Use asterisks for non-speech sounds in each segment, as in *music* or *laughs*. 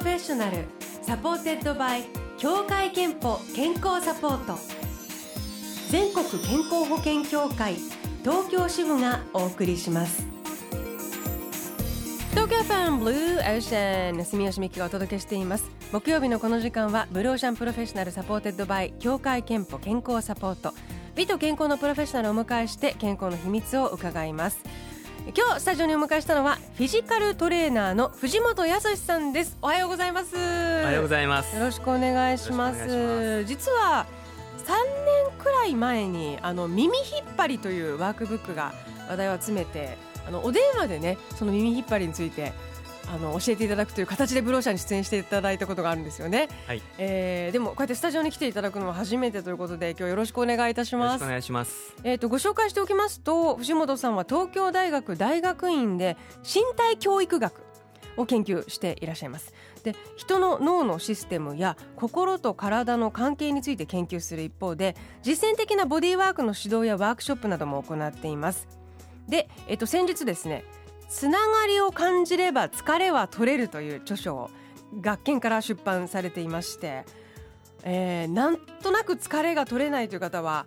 Professional supported by 協会けんぽ健康サポート。全国健康保険協会東京支部がお送りします。東京 FM Blue Ocean 住吉美紀がお届けしています。木曜日のこの時間は Blue Ocean Professional supported by 協会けんぽ健康サポート。美と健康のプロフェッショナルをお迎えして健康の秘密を伺います。今日スタジオにお迎えしたのはフィジカルトレーナーの藤本康さんです。おはようございます。おはようございます。よろしくお願いします。実は3年くらい前にあの耳引っ張りというワークブックが話題を集めてあのお電話でねその耳引っ張りについてあの教えていただくという形でブローシャに出演していただいたことがあるんですよね。はい。えー、でもこうやってスタジオに来ていただくのは初めてということで今日よろしくお願いいたします。お願いします。えっ、ー、とご紹介しておきますと藤本さんは東京大学大学院で身体教育学を研究していらっしゃいます。で人の脳のシステムや心と体の関係について研究する一方で実践的なボディーワークの指導やワークショップなども行っています。で、えっ、ー、と先日ですねつながりを感じれば疲れは取れるという著書を学研から出版されていまして、えー、なんとなく疲れが取れないという方は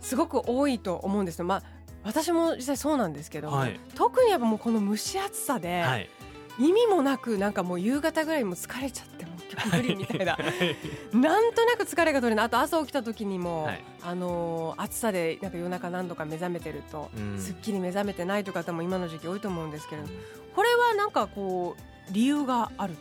すごく多いと思うんですよ。まあ私も実際そうなんですけど、はい、特にやっぱもうこの蒸し暑さで、はい、意味もなくなんかもう夕方ぐらいも疲れちゃっても無理みたいな、なんとなく疲れが取れない。あと朝起きた時にも、はい、あのー、暑さでなんか夜中何度か目覚めてると、うん、すっきり目覚めてないという方も今の時期多いと思うんですけれども、これはなんかこう理由がある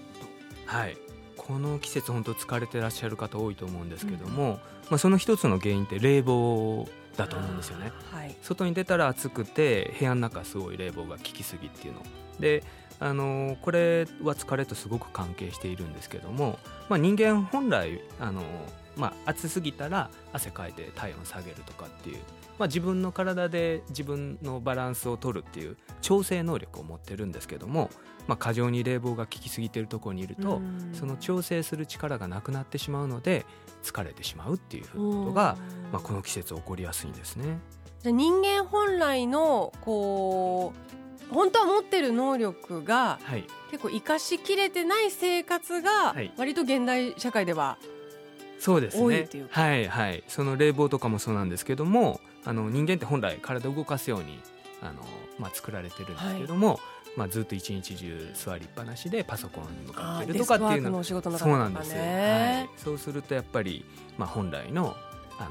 と？はい。この季節本当疲れてらっしゃる方多いと思うんですけども、うん、まあ、その一つの原因って冷房だと思うんですよね、はい、外に出たら暑くて部屋の中すごい冷房が効きすぎっていうの。であのこれは疲れとすごく関係しているんですけども、まあ、人間本来あの、まあ、暑すぎたら汗かいて体温下げるとかっていう、まあ、自分の体で自分のバランスを取るっていう調整能力を持ってるんですけども、まあ、過剰に冷房が効きすぎてるところにいるとその調整する力がなくなってしまうので疲れてしまうっていうことが、まあ、この季節起こりやすいんですね。人間本来のこう本当は持ってる能力が、はい、結構生かしきれてない生活が割と現代社会ではそうですね。はいはい。その冷房とかもそうなんですけどもあの人間って本来体を動かすようにあの、まあ、作られてるんですけども、はい、まあ、ずっと一日中座りっぱなしでパソコンに向かってるとかっていうののそうなんです、はい、そうするとやっぱり、まあ、本来のあの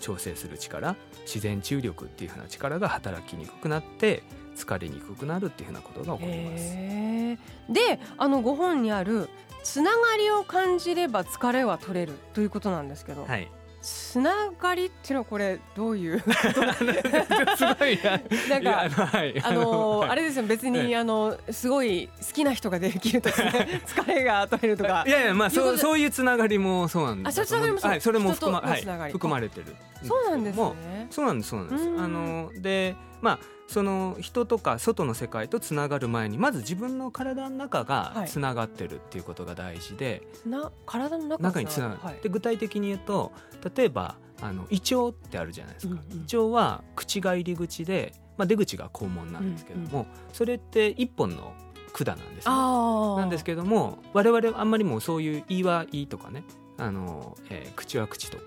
調整する力自然注力っていうふうな力が働きにくくなって疲れにくくなるっていうふうなことが起こります。であのご本にあるつながりを感じれば疲れは取れるということなんですけど、はい、つながりっていうのはこれどういう？すごいなんかあの *laughs* あれですよ別にあのすごい好きな人ができるとかね *laughs* 疲れが取れるとか。いやいやまあそうそういうつながりもそうなんですあそういうつながりもはい。それも含まはい。含まれてるそうなんですね。そうなんですそうなんです。あのでまあその人とか外の世界とつながる前にまず自分の体の中がつながってるっていうことが大事で、はい、体の中につながる、はい、で具体的に言うと例えばあの胃腸ってあるじゃないですか、うんうん、胃腸は口が入り口で、まあ、出口が肛門なんですけども、うんうん、それって一本の管なんです、ね、なんですけども我々あんまりもそういう胃は胃とかねあの、えー、口は口とか、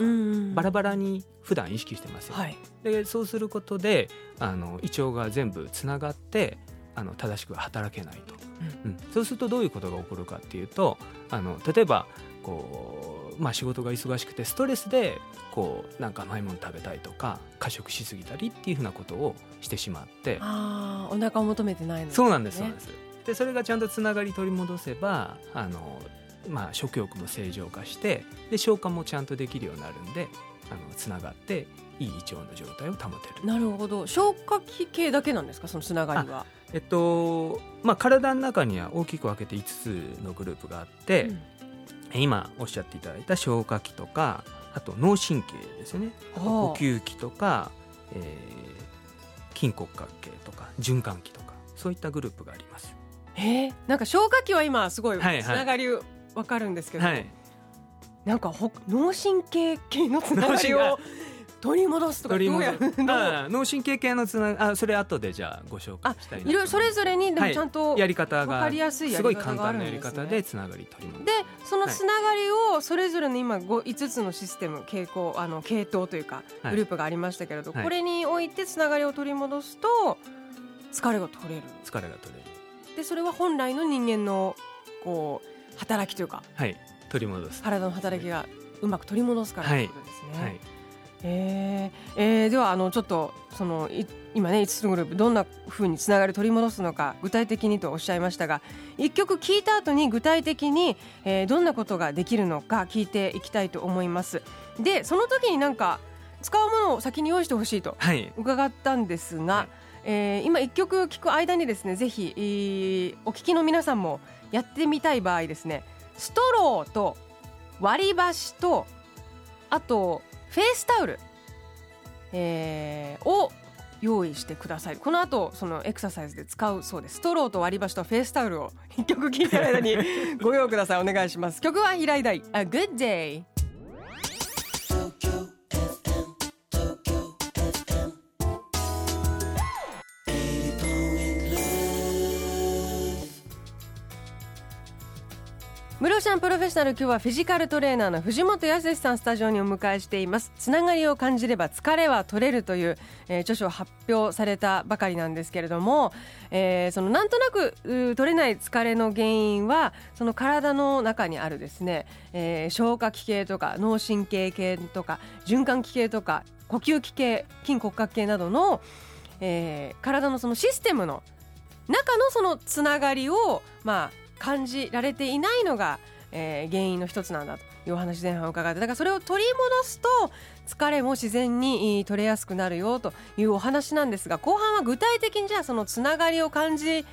バラバラに普段意識してますよ、はい、でそうすることであの胃腸が全部つながってあの正しく働けないと、うん、うん、そうするとどういうことが起こるかっていうとあの例えばこう、まあ、仕事が忙しくてストレスでこうなんか甘いもの食べたいとか過食しすぎたりっていうふうなことをしてしまって。あお腹を求めてないの、ね、そうなんですそうなんです。でそれがちゃんとつながり取り戻せばあのまあ、食欲も正常化してで消化もちゃんとできるようになるんであのつながっていい胃腸の状態を保てる。なるほど。消化器系だけなんですか？そのつながりは。えっとまあ体の中には大きく分けて5つのグループがあって、うん、今おっしゃっていただいた消化器とかあと脳神経ですよね。呼吸器とか、えー、筋骨格系とか循環器とかそういったグループがあります。えー、なんか消化器は今すごいつながりわかるんですけど、はい、なんかほ脳神経系のつながりを取り戻すとかどうやるの？あ脳神経系のつなあそれ後でじゃあご紹介したいないろいろそれぞれにでもちゃんと、やり方がわかりやすいやすごいり方簡単なやりがあるんですね。方でつながり取り戻す。でそのつながりをそれぞれの今ご5つのシステム傾向あの系統というかはい。グループがありましたけれど、はい。これにおいてつながりを取り戻すと疲れが取れる。疲れが取れる。でそれは本来の人間のこう働きというか。はい。取り戻す。体の働きがうまく取り戻すからということですね。はい。えー。えー。ではあのちょっとそのい今ね5つのグループどんな風につながり取り戻すのか具体的にとおっしゃいましたが一曲聴いた後に具体的に、えーどんなことができるのか聞いていきたいと思います。でその時になんか使うものを先に用意してほしいとはい。伺ったんですが、はい。えー今一曲聴く間にですねぜひ、えーお聞きの皆さんもやってみたい場合ですねストローと割り箸とあとフェイスタオル、えーを用意してください。この後そのエクササイズで使うそうです。ストローと割り箸とフェイスタオルを一曲聴いてる間にご用意ください。お願いします。曲は平井大。A Good Day. ムロシャンプロフェッショナル今日はフィジカルトレーナーの藤本康さんスタジオにお迎えしています。つながりを感じれば疲れは取れるという、えー著書を発表されたばかりなんですけれども、えーそのなんとなくうー取れない疲れの原因はその体の中にあるですね、えー消化器系とか脳神経系とか循環器系とか呼吸器系筋骨格系などの、えー体のそのシステムの中のそのつながりをまあ感じられていないのが、えー原因の一つなんだというお話前半伺ってだからそれを取り戻すと疲れも自然に取れやすくなるよというお話なんですが後半は具体的にじゃあそのつながりを感じ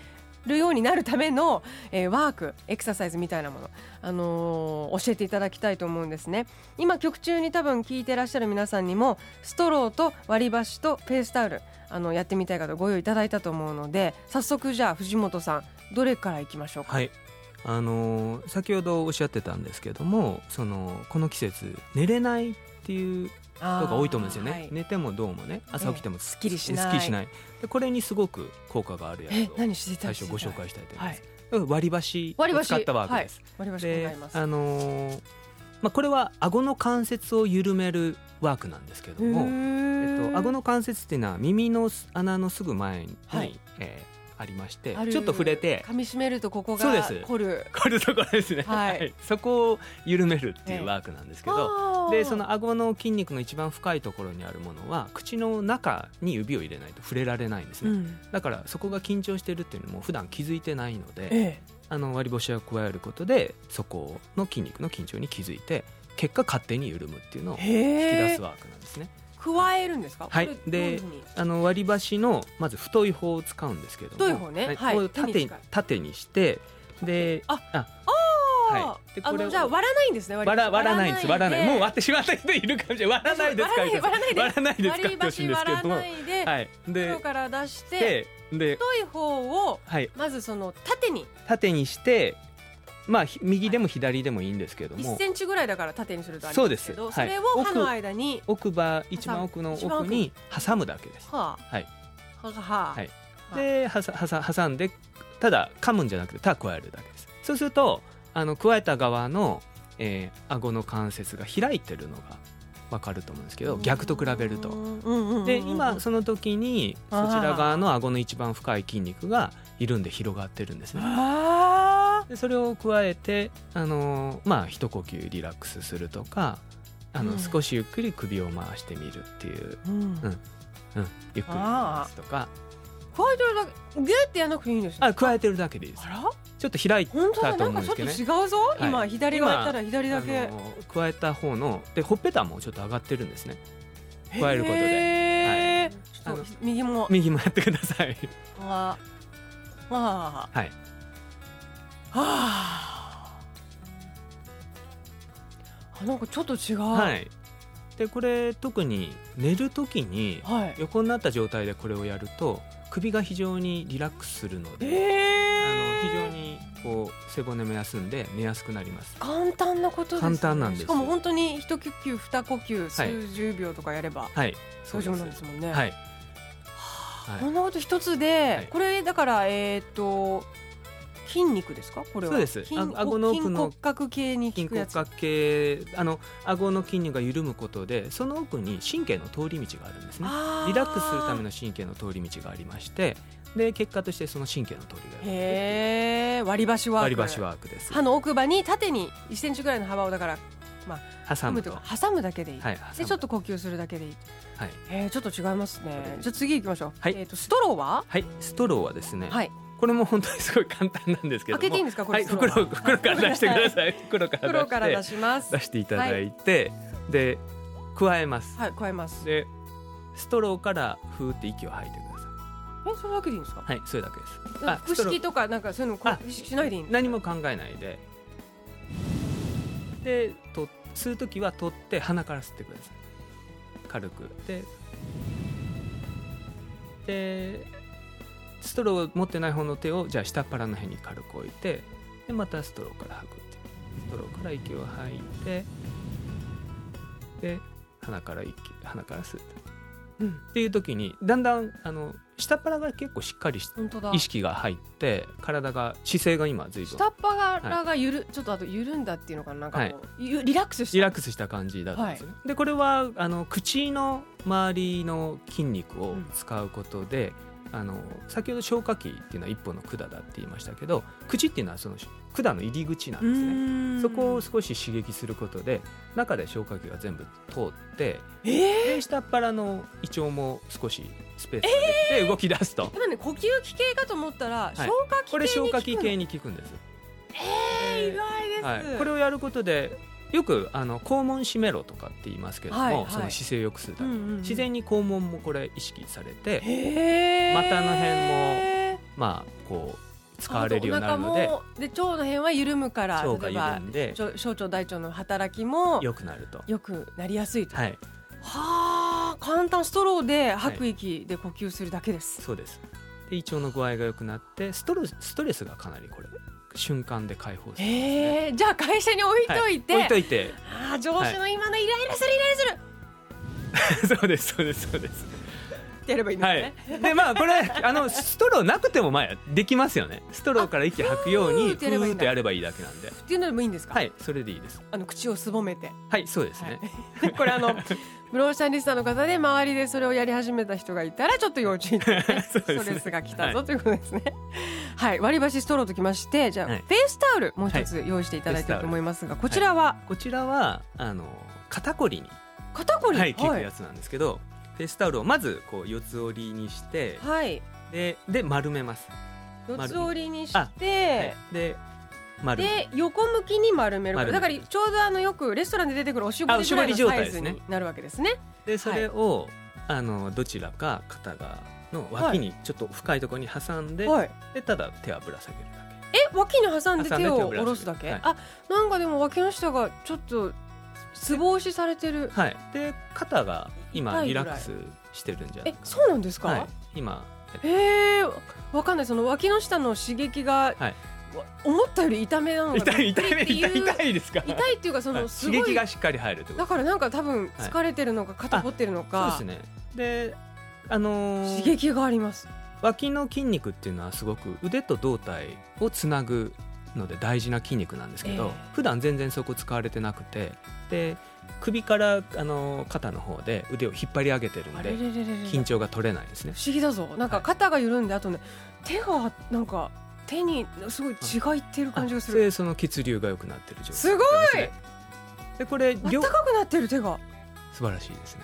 るようになるための、えーワークエクササイズみたいなもの、あのー教えていただきたいと思うんですね。今曲中に多分聞いてらっしゃる皆さんにもストローと割り箸とフェイスタオルあのやってみたい方ご用意いただいたと思うので早速じゃあ藤本さんどれからいきましょうか、はい。あのー先ほどおっしゃってたんですけどもそのこの季節寝れないっていう人が多いと思うんですよね、はい。寝てもどうもね朝起きてもすっきりしない。でこれにすごごく効果があるやえつを最初ご紹介したいと思いはい。ます、割り箸割り箸。を使ったワークです、割り箸あのーまあ、これは顎の関節を緩めるワークなんですけども、えっと、顎の関節っていうのは耳の穴のすぐ前に、はい。えーありましてちょっと触れて噛み締めるとここが凝る。これところですね、はい。*laughs* そこを緩めるっていうワークなんですけど、でその顎の筋肉の一番深いところにあるものは口の中に指を入れないと触れられないんですね、うん。だからそこが緊張してるっていうのも普段気づいてないのでえあの割り箸を加えることでそこの筋肉の緊張に気づいて結果勝手に緩むっていうのをえ。引き出すワークなんですね加えるんですか？はい。であの割り箸のまず太い方を使うんですけども太い方ね。はい。縦縦にしてであああはい。あのじゃあ割らないんですね割ら割らないんです。割らないもう割ってしまった人いるかもしれない。割らないですか？割らないで割らないですか？割り箸割らないではい。で袋から出してでで太い方をはい。まずその縦に。縦にしてまあひ右でも左でもいいんですけども。1センチぐらいだから縦にするとありそうですけどそはい。れを歯の間に。奥歯一番奥の奥。奥に挟むだけです。ははい。あはあ。はあはいではさ挟んでただ噛むんじゃなくてただ加えるだけです。そうするとあの加えた側の、えー、顎の関節が開いてるのが分かると思うんですけど逆と比べると。で今その時にそちら側の顎の一番深い筋肉が緩んで広がってるんですね。あでそれを加えてあのーまあ一呼吸リラックスするとかあの、うん。少しゆっくり首を回してみるっていう、ーうん。うん。うん、ゆっくり回すとか。加えてるだけギュってやらなくていいんですね。あ加えてるだけでいいです。あら？ちょっと開い本当だ。たとなんかちょっと思うんですけ違どねうぞ、はい。今左側やったら左だけ。加えた方のでほっぺたもちょっと上がってるんですね。加えることで。はい。右も。右もやってください。ああ。はい。はあ。あなんかちょっと違う。はい。でこれ特に寝る時にはい。横になった状態でこれをやると首が非常にリラックスするので、えあのー非常にこう背骨も休んで寝やすくなります。簡単なことです、ね、簡単なんです。しかも本当に一呼吸二呼吸数十秒とかやればはい。大丈夫なんです。もんね、はい、はあこんなこと一つで、はい。これだからえっ、と筋肉ですか？これは。そうです。顎の奥の。筋骨格系に効筋くやつ。骨格系あの顎の筋肉が緩むことでその奥に神経の通り道があるんですね。リラックスするための神経の通り道がありましてで結果としてその神経の通りがへえ割り箸ワーク。割り箸ワークです。歯の奥歯に縦に1センチぐらいの幅をだから挟むと。挟むだけでいい、はいでちょっと呼吸するだけでいい。はい、えー、ちょっと違いますね。じゃあ次行きましょう、はい。えー、とストローは？はい、ストローはですね、はいこれも本当にすごい簡単なんですけども。開けていいんですかこれ。はい袋袋から出してください。袋から袋から出します。て出していただいて、で加えます、はい加えます。でストローからふーって息を吐いてくださえそれだけでいいんですか？いはいそれだけです。なんか腹式とかなんかそういうのこしないでいいんです何も考えないで。でと吸う時は取って鼻から吸ってください。軽く。ででストローを持ってない方の手をじゃあ下っ腹の辺に軽く置いてでまたストローから吐くっていう。ストローから息を吐いてで鼻から息鼻から吸うう。ん。っていう時にだんだんあの下っ腹が結構しっかりし本当だ。意識が入って体が姿勢が今随分。下っ腹がゆる、ちょっとあと緩んだっていうのかななんかはい。ゆリラックスした。リラックスした感じだったんですね、でこれはあの口の周りの筋肉を使うことで、あの先ほど消化器っていうのは一本の管だって言いましたけど口っていうのはその管の入り口なんですね。ねそこを少し刺激することで中で消化器が全部通ってえー、で下っ腹の胃腸も少しスペースができて動き出すと、なんで呼吸器系かと思ったら、い。消化器系にこれ消化器系にに効くんです。えー、意外です、はい、これをやることでよくあの肛門締めろとかって言いますけれども、はいはい。その姿勢を良くするため。に、うんうんうん。自然に肛門もこれ意識されて、股の辺まあこう使われるようになるのでで腸の辺は緩むから腸が緩んで小小腸大腸の働きも良くなると。よくなりやすいと、ははい、あ簡単ストローで吐く息で呼吸するだけです、そうです。で胃腸の具合が良くなってストレスストレスがかなりこれ瞬間で解放するんですね。へえじゃあ会社に置いといて、置いといて、ああ上司の今のイライラするイライラする。そうですそうですそうです。ってやればいいんですはね、い。でまあこれあのストローなくてもまあできますよね。ストローから息吐くようにあふーってやればいいんだ。けなんで。っていうのでもいいんですか、はい、それでいいです。あの口をすぼめて。はい、そうですね。はい、*laughs* これあの Blue Ocean リスナーの方で周りでそれをやり始めた人がいたらちょっと要注意ね *laughs* そうですね。ストレスが来たぞということですね。はい、割り箸ストローときましてじゃあ、はい。フェイスタオルもう一つ用意していただいてると思いますが、こちらは？こちらはあの肩こりに、肩こり？はい、効くやつなんですけど、フェイスタオルをまずこう四つ折りにして、はい。でで丸めます。四つ折りにしはて、で丸めで横向きに丸める。丸めだからちょうどあのよくレストランで出てくるおしぼりりぐらになるわけですね。でそれを、あのどちらか肩がの脇にちょっと深いところに挟んで、はい。でただ手はぶら下げるだえ脇に挟んで手を下ろすだけ、はい。あなんかでも脇の下がちょっとつぼ押しされてる。け。はい。で肩が今リラックスしてるんじゃないえそうなんですか、はい。今へえわかんない。その脇の下の刺激が、はい。わ思ったより痛めなのが痛い痛い痛いですか？痛いっていうかそはい。のすごい、刺激がしっかり入るだからなんか多分疲れてるのか肩凝ってるのそうか、ですね。で、あのー刺激があります。脇の筋肉っていうのはすごく腕と胴体をつなぐので大事な筋肉なんですけど、ええ。普段全然そこ使われてなくて。で首からあの肩の方で腕を引っ張り上げてるんで緊張が取れないんですね。不。思議だぞ。なんか肩が緩んであとね手がなんか手にすごい血がいってる感じがする。でその血流が良くなってる状態すごい！でこれあった両かくなってる手が。は素晴らしいですね。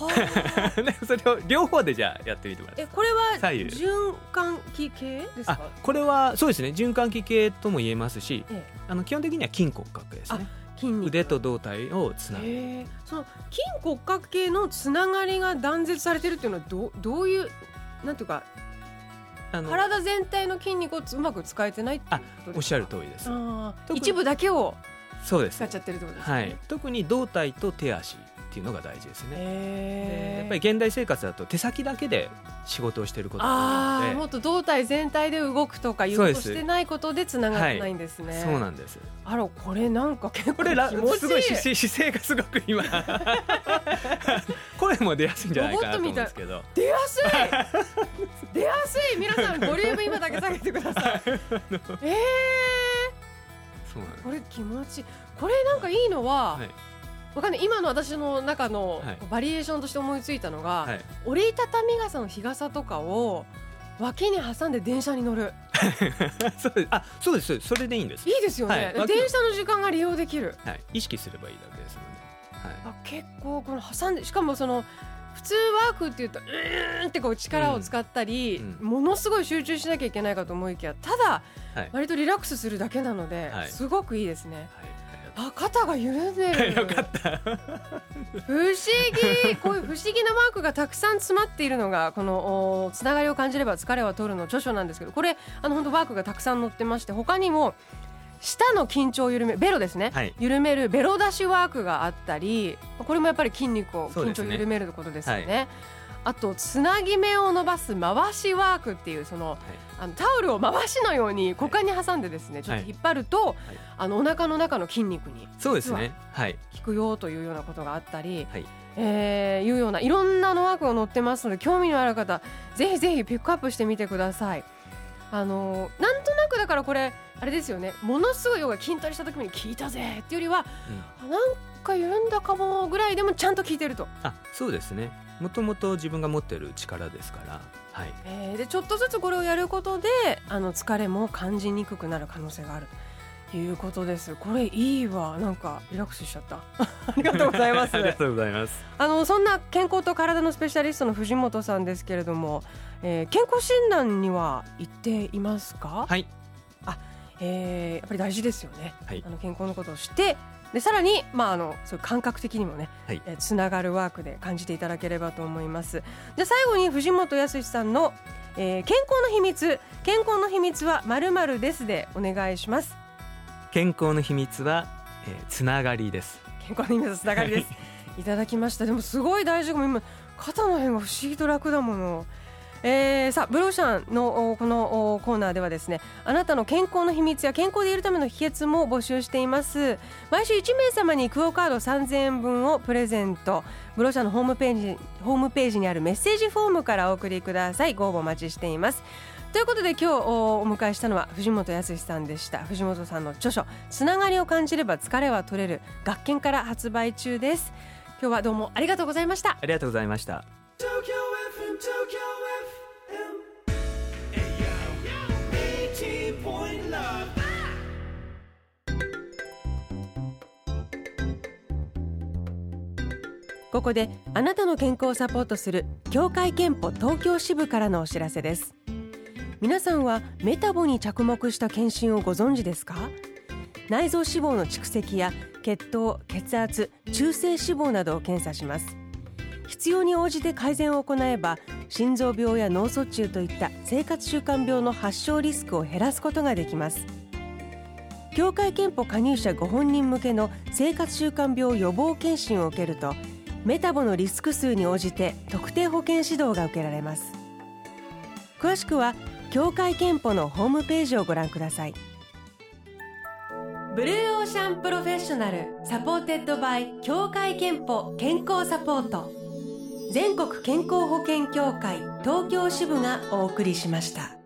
あ。*laughs* でそれを両方でじゃあやってみてもらってえこれは左右。循環器系ですあかこれはそうですね。循環器系とも言えますしえあの基本的には筋骨格ですね腕と胴体をつなぐ。へえその筋骨格系のつながりが断絶されてるっていうのはどうどういうなんていうかあの体全体の筋肉をつうまく使えてないっておっしゃる通りです。一部だけをそうです使っちゃってるってことですね、はい、特に胴体と手足っていうのが大事ですね。でへやっぱり現代生活だと手先だけで仕事をしてることが多いので。もっと胴体全体で動くとかいうことしてないことでつながってないんですね。そうなんです。あらこれなんか結構これら気持ちいい。すごい姿勢がすごく今。*laughs* 声も出やすいんじゃないかなと思うんですけど。出やすい。出やすい。皆さんボリューム今だけ下げてください。*laughs* ええそうなんです。これ気持ちいい。これなんかいいのは、はいわかんない。今の私の中のはい。バリエーションとして思いついたのが、はい。折りたたみ傘の日傘とかを脇に挟んで電車に乗る。*laughs* そうです。あそうです。そうですそれでいいんです。いいですよね、はい。脇電車の時間が利用できる。はい。意識すればいいだけですのではい。あ結構この挟んでしかもその普通ワークっていうとうーんってこう力を使ったり、うん。ものすごい集中しなきゃいけないかと思いきやただはい。割とリラックスするだけなので、はい。すごくいいですね。はいあ肩が緩んでる。*laughs* よかった。不思議。こういう不思議なマークがたくさん詰まっているのがこのおつながりを感じれば疲れは取るの著書なんですけどこれあの本当ワークがたくさん載ってまして他にも舌の緊張を緩めベロですね、はい。緩めるベロ出しワークがあったりこれもやっぱり筋肉を緊張を緩めることですよね。あとつなぎ目を伸ばす回しワークっていうそのあのタオルを回しのように股間に挟んでですねちょっと引っ張ると、あのお腹の中の筋肉にそうですね。はい。効くよというようなことがあったり、はい。えーいうようないろんなのワークが載ってますので興味のある方ぜひぜひピックアップしてみてください。あのーなんとなくだからこれあれですよね。ものすごい要は筋トレした時に効いたぜっていうよりは、あなんか緩んだかもぐらいでもちゃんと効いてると、あそうですねもともと自分が持ってる力ですから。はい。えーでちょっとずつこれをやることであの疲れも感じにくくなる可能性がある。ということです。これいいわ。なんかリラックスしちゃった。*laughs* ありがとうございます。ありがとうございます。あのそんな健康と体のスペシャリストの藤本さんですけれども、えー健康診断には行っていますか、はい。えーやっぱり大事ですよね、はい。あの健康のことを知ってでさらに、まあ、あのそう感覚的にもね、はい。えーつながるワークで感じていただければと思います。じゃあ最後に藤本康さんの、えー健康の秘密。健康の秘密はまるまるですでお願いします。健康の秘密は、えーつながりです。健康の秘密のつながりです。*laughs* いただきました。でもすごい大事。かも今肩の辺が不思議と楽だものえー、さあブローシャンのおこのおコーナーではですねあなたの健康の秘密や健康でいるための秘訣も募集しています。毎週1名様にクオカード3000円分をプレゼント。ブローシャンのホームページホームページにあるメッセージフォームからお送りください。ご応募お待ちしています。ということで今日おお迎えしたのは藤本康さんでした。藤本さんの著書つながりを感じれば疲れは取れる学研から発売中です。今日はどうもありがとうございました。ありがとうございましたここであなたの健康をサポートする協会憲法東京支部からのお知らせです。皆さんはメタボに着目した検診をご存知ですか？内臓脂肪の蓄積や血糖血圧中性脂肪などを検査します。必要に応じて改善を行えば心臓病や脳卒中といった生活習慣病の発症リスクを減らすことができます。協会憲法加入者ご本人向けの生活習慣病予防検診を受けるとメタボのリスク数に応じて特定保険指導が受けられます。詳しくは協会けんぽのホームページをご覧ください。 Blue Ocean Professional supported by 協会けんぽ健康サポート。全国健康保険協会東京支部がお送りしました。